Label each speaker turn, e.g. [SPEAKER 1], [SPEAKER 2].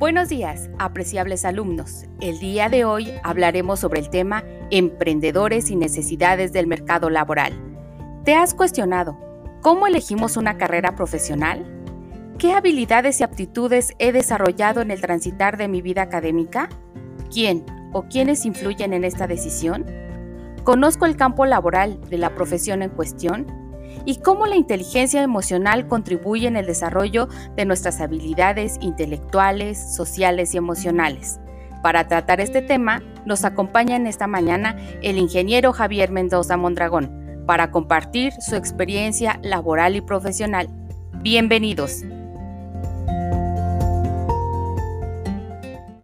[SPEAKER 1] Buenos días, apreciables alumnos. El día de hoy hablaremos sobre el tema emprendedores y necesidades del mercado laboral. ¿Te has cuestionado cómo elegimos una carrera profesional? ¿Qué habilidades y aptitudes he desarrollado en el transitar de mi vida académica? ¿Quién o quiénes influyen en esta decisión? ¿Conozco el campo laboral de la profesión en cuestión? Y cómo la inteligencia emocional contribuye en el desarrollo de nuestras habilidades intelectuales, sociales y emocionales. Para tratar este tema, nos acompaña en esta mañana el ingeniero Javier Mendoza Mondragón para compartir su experiencia laboral y profesional. Bienvenidos.